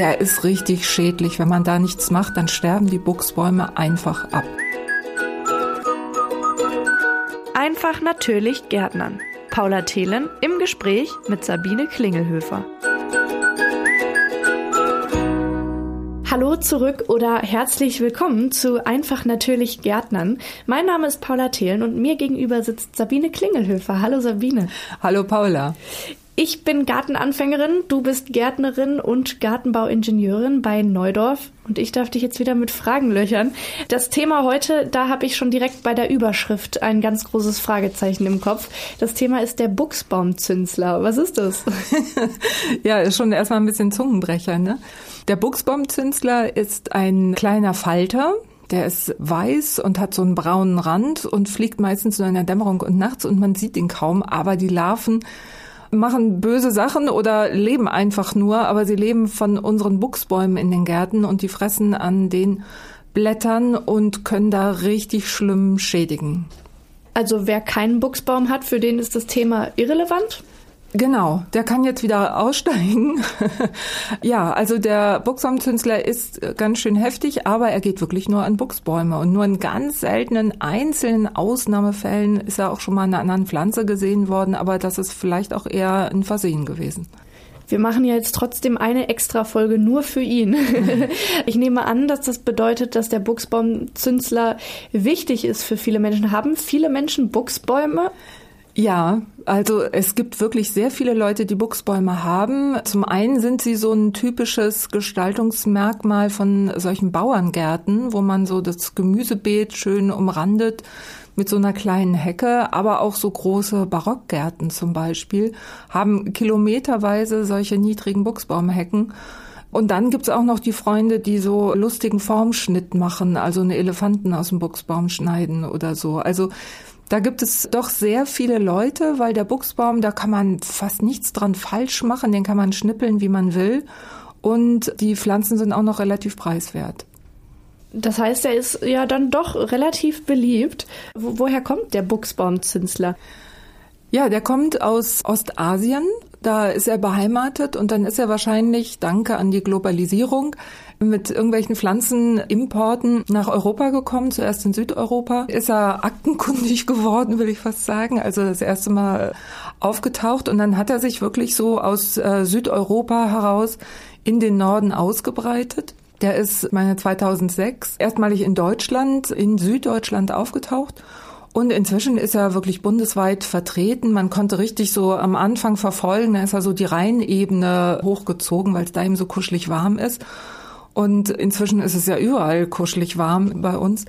der ist richtig schädlich. Wenn man da nichts macht, dann sterben die Buchsbäume einfach ab. Einfach natürlich Gärtnern. Paula Thelen im Gespräch mit Sabine Klingelhöfer. Hallo zurück oder herzlich willkommen zu Einfach natürlich Gärtnern. Mein Name ist Paula Thelen und mir gegenüber sitzt Sabine Klingelhöfer. Hallo Sabine. Hallo Paula. Ich bin Gartenanfängerin, du bist Gärtnerin und Gartenbauingenieurin bei Neudorf und ich darf dich jetzt wieder mit Fragen löchern. Das Thema heute, da habe ich schon direkt bei der Überschrift ein ganz großes Fragezeichen im Kopf. Das Thema ist der Buchsbaumzünsler. Was ist das? ja, ist schon erstmal ein bisschen Zungenbrecher, ne? Der Buchsbaumzünsler ist ein kleiner Falter, der ist weiß und hat so einen braunen Rand und fliegt meistens nur in der Dämmerung und nachts und man sieht ihn kaum, aber die Larven machen böse Sachen oder leben einfach nur, aber sie leben von unseren Buchsbäumen in den Gärten und die fressen an den Blättern und können da richtig schlimm schädigen. Also wer keinen Buchsbaum hat, für den ist das Thema irrelevant? Genau, der kann jetzt wieder aussteigen. ja, also der Buchsbaumzünsler ist ganz schön heftig, aber er geht wirklich nur an Buchsbäume. Und nur in ganz seltenen einzelnen Ausnahmefällen ist er auch schon mal an einer anderen Pflanze gesehen worden, aber das ist vielleicht auch eher ein Versehen gewesen. Wir machen ja jetzt trotzdem eine extra Folge nur für ihn. ich nehme an, dass das bedeutet, dass der Buchsbaumzünsler wichtig ist für viele Menschen. Haben viele Menschen Buchsbäume? Ja, also es gibt wirklich sehr viele Leute, die Buchsbäume haben. Zum einen sind sie so ein typisches Gestaltungsmerkmal von solchen Bauerngärten, wo man so das Gemüsebeet schön umrandet mit so einer kleinen Hecke, aber auch so große Barockgärten zum Beispiel haben kilometerweise solche niedrigen Buchsbaumhecken. Und dann gibt's auch noch die Freunde, die so lustigen Formschnitt machen, also eine Elefanten aus dem Buchsbaum schneiden oder so. Also da gibt es doch sehr viele Leute, weil der Buchsbaum, da kann man fast nichts dran falsch machen, den kann man schnippeln, wie man will. Und die Pflanzen sind auch noch relativ preiswert. Das heißt, er ist ja dann doch relativ beliebt. woher kommt der Buchsbaumzinsler? Ja, der kommt aus Ostasien. Da ist er beheimatet und dann ist er wahrscheinlich, danke an die Globalisierung, mit irgendwelchen Pflanzenimporten nach Europa gekommen, zuerst in Südeuropa. Ist er aktenkundig geworden, will ich fast sagen. Also das erste Mal aufgetaucht und dann hat er sich wirklich so aus äh, Südeuropa heraus in den Norden ausgebreitet. Der ist, meine 2006, erstmalig in Deutschland, in Süddeutschland aufgetaucht und inzwischen ist er wirklich bundesweit vertreten. Man konnte richtig so am Anfang verfolgen, da ist er so die Rheinebene hochgezogen, weil es da eben so kuschelig warm ist. Und inzwischen ist es ja überall kuschelig warm bei uns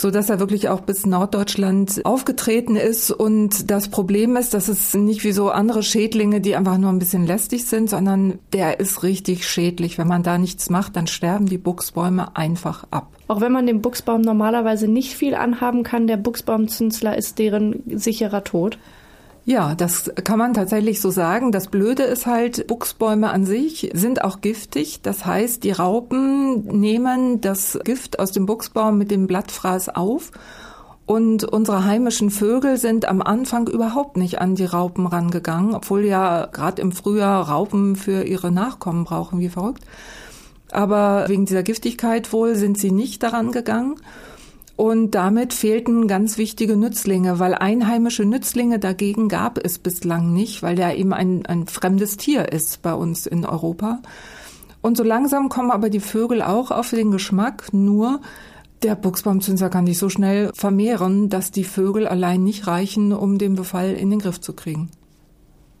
so dass er wirklich auch bis Norddeutschland aufgetreten ist. Und das Problem ist, dass es nicht wie so andere Schädlinge, die einfach nur ein bisschen lästig sind, sondern der ist richtig schädlich. Wenn man da nichts macht, dann sterben die Buchsbäume einfach ab. Auch wenn man dem Buchsbaum normalerweise nicht viel anhaben kann, der Buchsbaumzünsler ist deren sicherer Tod. Ja, das kann man tatsächlich so sagen. Das Blöde ist halt, Buchsbäume an sich sind auch giftig. Das heißt, die Raupen nehmen das Gift aus dem Buchsbaum mit dem Blattfraß auf. Und unsere heimischen Vögel sind am Anfang überhaupt nicht an die Raupen rangegangen, obwohl ja gerade im Frühjahr Raupen für ihre Nachkommen brauchen, wie verrückt. Aber wegen dieser Giftigkeit wohl sind sie nicht daran gegangen. Und damit fehlten ganz wichtige Nützlinge, weil einheimische Nützlinge dagegen gab es bislang nicht, weil der eben ein, ein fremdes Tier ist bei uns in Europa. Und so langsam kommen aber die Vögel auch auf den Geschmack, nur der Buchsbaumzünser kann sich so schnell vermehren, dass die Vögel allein nicht reichen, um den Befall in den Griff zu kriegen.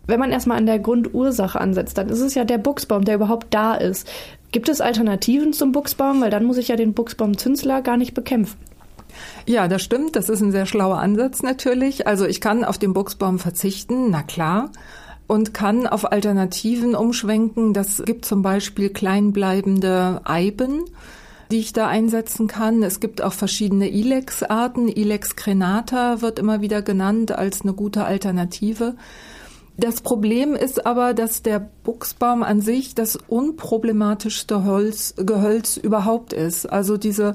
Wenn man erstmal an der Grundursache ansetzt, dann ist es ja der Buchsbaum, der überhaupt da ist. Gibt es Alternativen zum Buchsbaum? Weil dann muss ich ja den Buchsbaumzünsler gar nicht bekämpfen. Ja, das stimmt. Das ist ein sehr schlauer Ansatz natürlich. Also ich kann auf den Buchsbaum verzichten, na klar und kann auf Alternativen umschwenken. Das gibt zum Beispiel kleinbleibende Eiben, die ich da einsetzen kann. Es gibt auch verschiedene Ilex-Arten. Ilex crenata wird immer wieder genannt als eine gute Alternative. Das Problem ist aber, dass der Buchsbaum an sich das unproblematischste Holz, Gehölz überhaupt ist. Also diese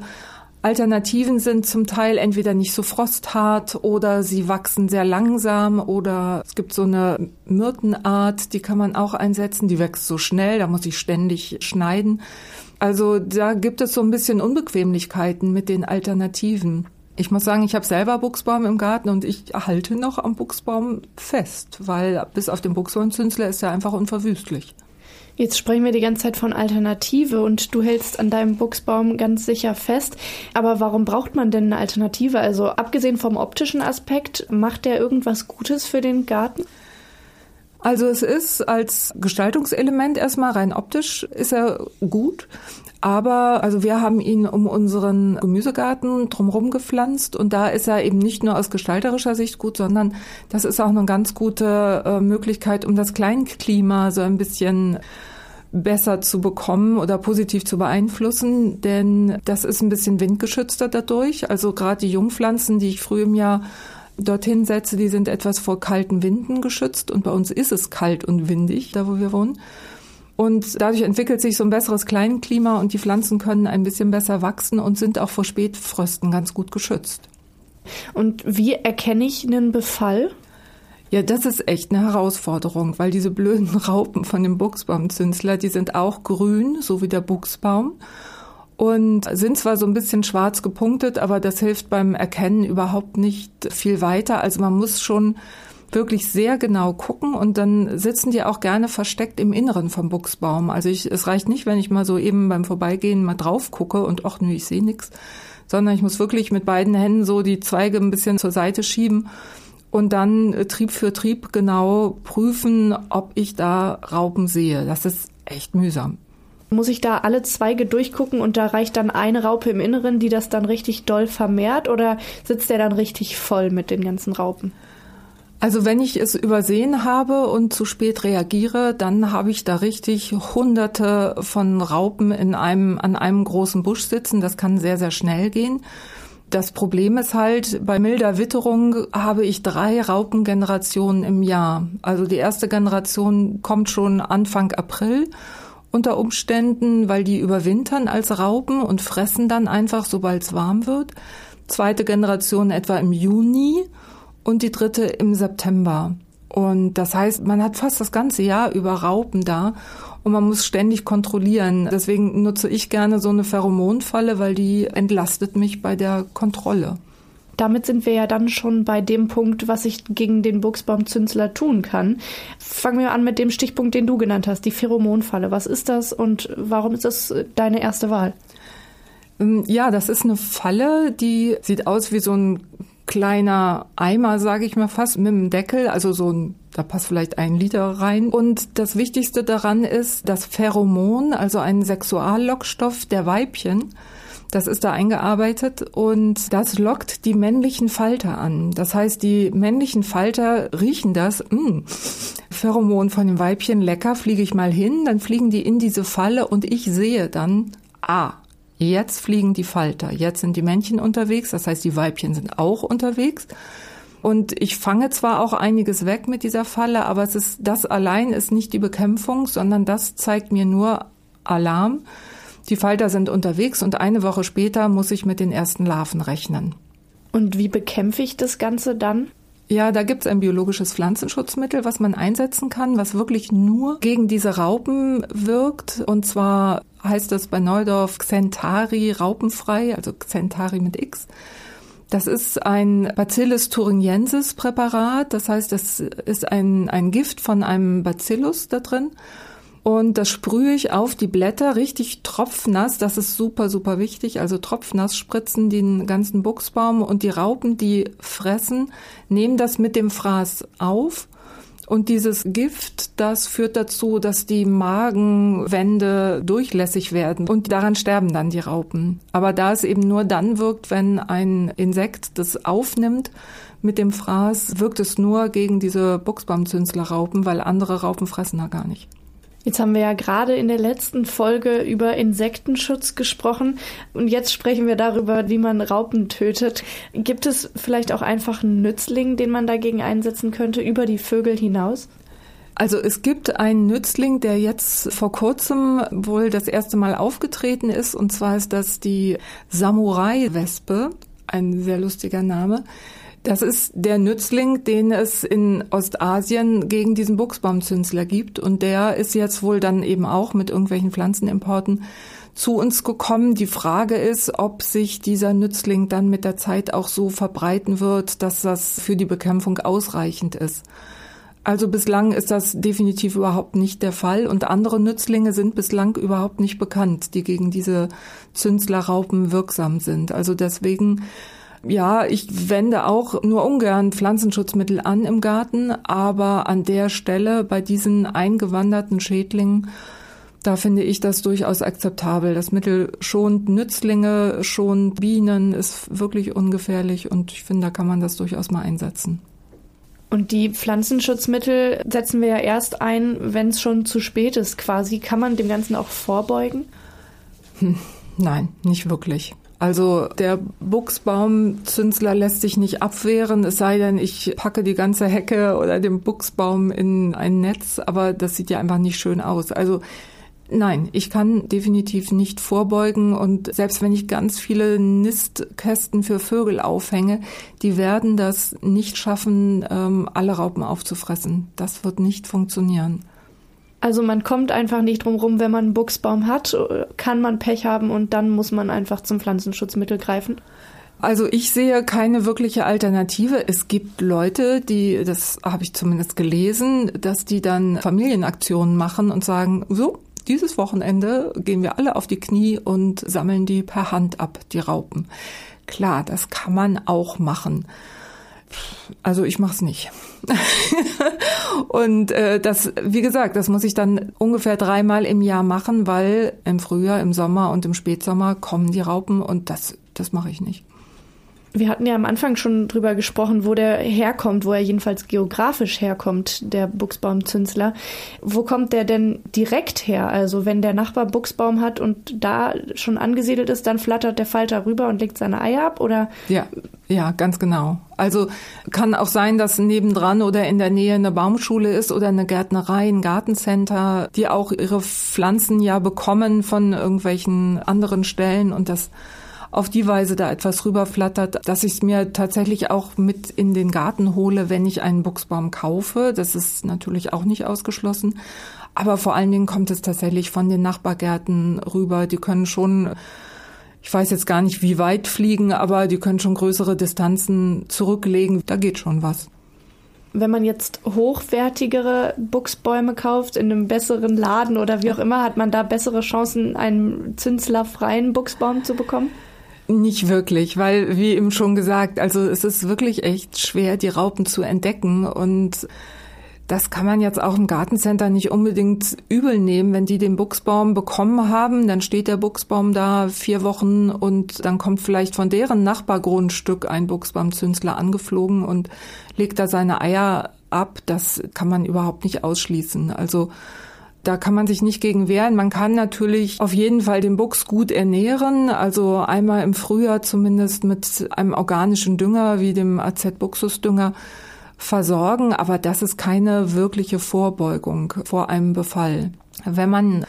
Alternativen sind zum Teil entweder nicht so frosthart oder sie wachsen sehr langsam oder es gibt so eine Myrtenart, die kann man auch einsetzen, die wächst so schnell, da muss ich ständig schneiden. Also da gibt es so ein bisschen Unbequemlichkeiten mit den Alternativen. Ich muss sagen, ich habe selber Buchsbaum im Garten und ich halte noch am Buchsbaum fest, weil bis auf den Buchsbaumzünsler ist er einfach unverwüstlich. Jetzt sprechen wir die ganze Zeit von Alternative und du hältst an deinem Buchsbaum ganz sicher fest. Aber warum braucht man denn eine Alternative? Also abgesehen vom optischen Aspekt, macht der irgendwas Gutes für den Garten? Also es ist als Gestaltungselement erstmal rein optisch ist er gut. Aber also wir haben ihn um unseren Gemüsegarten drumherum gepflanzt und da ist er eben nicht nur aus gestalterischer Sicht gut, sondern das ist auch eine ganz gute äh, Möglichkeit, um das Kleinklima so ein bisschen besser zu bekommen oder positiv zu beeinflussen, denn das ist ein bisschen windgeschützter dadurch. Also gerade die Jungpflanzen, die ich früh im Jahr dorthin setze, die sind etwas vor kalten Winden geschützt und bei uns ist es kalt und windig, da wo wir wohnen. Und dadurch entwickelt sich so ein besseres Kleinklima und die Pflanzen können ein bisschen besser wachsen und sind auch vor Spätfrösten ganz gut geschützt. Und wie erkenne ich einen Befall? Ja, das ist echt eine Herausforderung, weil diese blöden Raupen von dem Buchsbaumzünsler, die sind auch grün, so wie der Buchsbaum und sind zwar so ein bisschen schwarz gepunktet, aber das hilft beim Erkennen überhaupt nicht viel weiter. Also man muss schon wirklich sehr genau gucken und dann sitzen die auch gerne versteckt im Inneren vom Buchsbaum. Also ich, es reicht nicht, wenn ich mal so eben beim Vorbeigehen mal drauf gucke und ach nö, ich sehe nichts, sondern ich muss wirklich mit beiden Händen so die Zweige ein bisschen zur Seite schieben und dann äh, Trieb für Trieb genau prüfen, ob ich da Raupen sehe. Das ist echt mühsam. Muss ich da alle Zweige durchgucken und da reicht dann eine Raupe im Inneren, die das dann richtig doll vermehrt oder sitzt der dann richtig voll mit den ganzen Raupen? Also wenn ich es übersehen habe und zu spät reagiere, dann habe ich da richtig hunderte von Raupen in einem, an einem großen Busch sitzen. Das kann sehr, sehr schnell gehen. Das Problem ist halt, bei milder Witterung habe ich drei Raupengenerationen im Jahr. Also die erste Generation kommt schon Anfang April unter Umständen, weil die überwintern als Raupen und fressen dann einfach, sobald es warm wird. Zweite Generation etwa im Juni und die dritte im September. Und das heißt, man hat fast das ganze Jahr über Raupen da und man muss ständig kontrollieren. Deswegen nutze ich gerne so eine Pheromonfalle, weil die entlastet mich bei der Kontrolle. Damit sind wir ja dann schon bei dem Punkt, was ich gegen den Buchsbaumzünsler tun kann. Fangen wir an mit dem Stichpunkt, den du genannt hast, die Pheromonfalle. Was ist das und warum ist das deine erste Wahl? Ähm, ja, das ist eine Falle, die sieht aus wie so ein kleiner Eimer, sage ich mal fast, mit einem Deckel, also so ein, da passt vielleicht ein Liter rein. Und das Wichtigste daran ist das Pheromon, also ein Sexuallockstoff der Weibchen. Das ist da eingearbeitet und das lockt die männlichen Falter an. Das heißt, die männlichen Falter riechen das, mh, hm, Pheromon von dem Weibchen, lecker, fliege ich mal hin, dann fliegen die in diese Falle und ich sehe dann, ah, Jetzt fliegen die Falter, jetzt sind die Männchen unterwegs, das heißt, die Weibchen sind auch unterwegs. Und ich fange zwar auch einiges weg mit dieser Falle, aber es ist, das allein ist nicht die Bekämpfung, sondern das zeigt mir nur Alarm. Die Falter sind unterwegs und eine Woche später muss ich mit den ersten Larven rechnen. Und wie bekämpfe ich das Ganze dann? Ja, da gibt's ein biologisches Pflanzenschutzmittel, was man einsetzen kann, was wirklich nur gegen diese Raupen wirkt. Und zwar heißt das bei Neudorf Xentari raupenfrei, also Xentari mit X. Das ist ein Bacillus thuringiensis Präparat. Das heißt, das ist ein, ein Gift von einem Bacillus da drin. Und das sprühe ich auf die Blätter richtig tropfnass. Das ist super, super wichtig. Also tropfnass spritzen den ganzen Buchsbaum und die Raupen, die fressen, nehmen das mit dem Fraß auf. Und dieses Gift, das führt dazu, dass die Magenwände durchlässig werden und daran sterben dann die Raupen. Aber da es eben nur dann wirkt, wenn ein Insekt das aufnimmt mit dem Fraß, wirkt es nur gegen diese Buchsbaumzünslerraupen, weil andere Raupen fressen da gar nicht. Jetzt haben wir ja gerade in der letzten Folge über Insektenschutz gesprochen und jetzt sprechen wir darüber, wie man Raupen tötet. Gibt es vielleicht auch einfach einen Nützling, den man dagegen einsetzen könnte, über die Vögel hinaus? Also es gibt einen Nützling, der jetzt vor kurzem wohl das erste Mal aufgetreten ist, und zwar ist das die Samurai-Wespe, ein sehr lustiger Name. Das ist der Nützling, den es in Ostasien gegen diesen Buchsbaumzünsler gibt. Und der ist jetzt wohl dann eben auch mit irgendwelchen Pflanzenimporten zu uns gekommen. Die Frage ist, ob sich dieser Nützling dann mit der Zeit auch so verbreiten wird, dass das für die Bekämpfung ausreichend ist. Also bislang ist das definitiv überhaupt nicht der Fall und andere Nützlinge sind bislang überhaupt nicht bekannt, die gegen diese Zünslerraupen wirksam sind. Also deswegen ja, ich wende auch nur ungern Pflanzenschutzmittel an im Garten, aber an der Stelle bei diesen eingewanderten Schädlingen, da finde ich das durchaus akzeptabel. Das Mittel schont Nützlinge, schont Bienen, ist wirklich ungefährlich und ich finde, da kann man das durchaus mal einsetzen. Und die Pflanzenschutzmittel setzen wir ja erst ein, wenn es schon zu spät ist quasi. Kann man dem Ganzen auch vorbeugen? Hm, nein, nicht wirklich. Also der Buchsbaumzünsler lässt sich nicht abwehren, es sei denn, ich packe die ganze Hecke oder den Buchsbaum in ein Netz, aber das sieht ja einfach nicht schön aus. Also Nein, ich kann definitiv nicht vorbeugen und selbst wenn ich ganz viele Nistkästen für Vögel aufhänge, die werden das nicht schaffen, ähm, alle Raupen aufzufressen. Das wird nicht funktionieren. Also man kommt einfach nicht drum rum, wenn man einen Buchsbaum hat, kann man Pech haben und dann muss man einfach zum Pflanzenschutzmittel greifen. Also ich sehe keine wirkliche Alternative. Es gibt Leute, die, das habe ich zumindest gelesen, dass die dann Familienaktionen machen und sagen, so, dieses Wochenende gehen wir alle auf die Knie und sammeln die per Hand ab, die Raupen. Klar, das kann man auch machen. Also ich mache es nicht. und äh, das, wie gesagt, das muss ich dann ungefähr dreimal im Jahr machen, weil im Frühjahr, im Sommer und im Spätsommer kommen die Raupen und das, das mache ich nicht. Wir hatten ja am Anfang schon drüber gesprochen, wo der herkommt, wo er jedenfalls geografisch herkommt, der Buchsbaumzünsler. Wo kommt der denn direkt her? Also wenn der Nachbar Buchsbaum hat und da schon angesiedelt ist, dann flattert der Falter rüber und legt seine Eier ab, oder? Ja, ja, ganz genau. Also kann auch sein, dass nebendran oder in der Nähe eine Baumschule ist oder eine Gärtnerei, ein Gartencenter, die auch ihre Pflanzen ja bekommen von irgendwelchen anderen Stellen und das auf die Weise da etwas rüberflattert, dass ich es mir tatsächlich auch mit in den Garten hole, wenn ich einen Buchsbaum kaufe. Das ist natürlich auch nicht ausgeschlossen. Aber vor allen Dingen kommt es tatsächlich von den Nachbargärten rüber. Die können schon ich weiß jetzt gar nicht, wie weit fliegen, aber die können schon größere Distanzen zurücklegen. Da geht schon was. Wenn man jetzt hochwertigere Buchsbäume kauft in einem besseren Laden oder wie auch immer, hat man da bessere Chancen, einen zünslerfreien Buchsbaum zu bekommen? Nicht wirklich, weil wie eben schon gesagt, also es ist wirklich echt schwer, die Raupen zu entdecken und das kann man jetzt auch im Gartencenter nicht unbedingt übel nehmen. Wenn die den Buchsbaum bekommen haben, dann steht der Buchsbaum da vier Wochen und dann kommt vielleicht von deren Nachbargrundstück ein Buchsbaumzünsler angeflogen und legt da seine Eier ab. Das kann man überhaupt nicht ausschließen. Also da kann man sich nicht gegen wehren. Man kann natürlich auf jeden Fall den Buchs gut ernähren. Also einmal im Frühjahr zumindest mit einem organischen Dünger wie dem AZ-Buxusdünger versorgen. Aber das ist keine wirkliche Vorbeugung vor einem Befall. Wenn man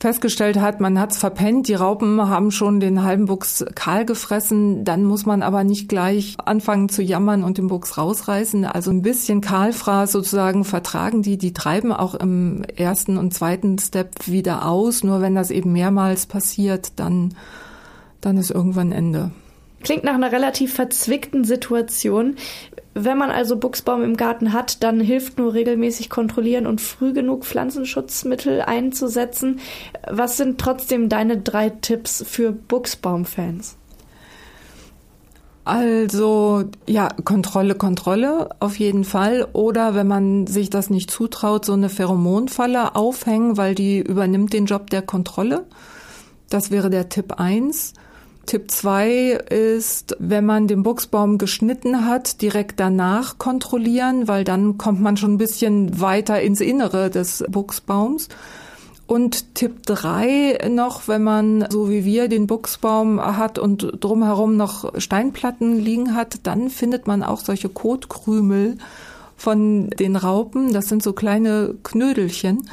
festgestellt hat, man hat's verpennt, die Raupen haben schon den halben Buchs kahl gefressen, dann muss man aber nicht gleich anfangen zu jammern und den Buchs rausreißen. Also ein bisschen Kahlfraß sozusagen vertragen die, die treiben auch im ersten und zweiten Step wieder aus. Nur wenn das eben mehrmals passiert, dann, dann ist irgendwann Ende. Klingt nach einer relativ verzwickten Situation. Wenn man also Buchsbaum im Garten hat, dann hilft nur regelmäßig kontrollieren und früh genug Pflanzenschutzmittel einzusetzen. Was sind trotzdem deine drei Tipps für Buchsbaumfans? Also ja, Kontrolle, Kontrolle auf jeden Fall. Oder wenn man sich das nicht zutraut, so eine Pheromonfalle aufhängen, weil die übernimmt den Job der Kontrolle. Das wäre der Tipp eins. Tipp 2 ist, wenn man den Buchsbaum geschnitten hat, direkt danach kontrollieren, weil dann kommt man schon ein bisschen weiter ins Innere des Buchsbaums. Und Tipp 3 noch, wenn man so wie wir den Buchsbaum hat und drumherum noch Steinplatten liegen hat, dann findet man auch solche Kotkrümel von den Raupen. Das sind so kleine Knödelchen.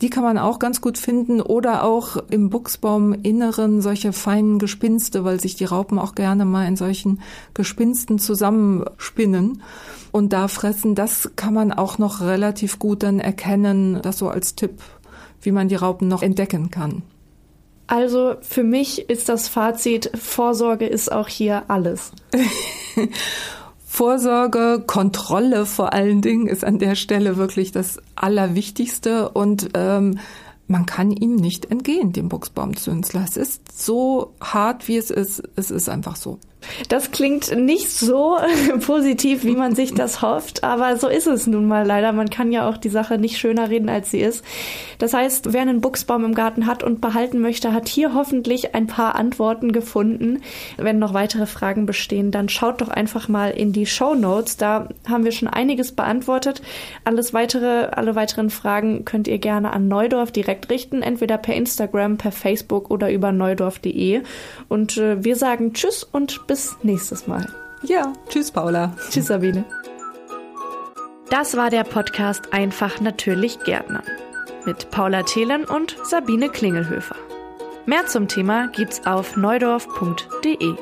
Die kann man auch ganz gut finden oder auch im Buchsbauminneren solche feinen Gespinste, weil sich die Raupen auch gerne mal in solchen Gespinsten zusammenspinnen und da fressen. Das kann man auch noch relativ gut dann erkennen. Das so als Tipp, wie man die Raupen noch entdecken kann. Also für mich ist das Fazit, Vorsorge ist auch hier alles. Vorsorge, Kontrolle vor allen Dingen ist an der Stelle wirklich das Allerwichtigste und ähm, man kann ihm nicht entgehen, dem Buchsbaumzünsler. Es ist so hart, wie es ist. Es ist einfach so. Das klingt nicht so positiv, wie man sich das hofft, aber so ist es nun mal leider. Man kann ja auch die Sache nicht schöner reden, als sie ist. Das heißt, wer einen Buchsbaum im Garten hat und behalten möchte, hat hier hoffentlich ein paar Antworten gefunden. Wenn noch weitere Fragen bestehen, dann schaut doch einfach mal in die Show Notes. Da haben wir schon einiges beantwortet. Alles weitere, alle weiteren Fragen könnt ihr gerne an Neudorf direkt richten, entweder per Instagram, per Facebook oder über neudorf.de. Und äh, wir sagen Tschüss und bis nächstes Mal. Ja, tschüss Paula. Tschüss Sabine. Das war der Podcast Einfach natürlich Gärtnern mit Paula Thelen und Sabine Klingelhöfer. Mehr zum Thema gibt's auf neudorf.de.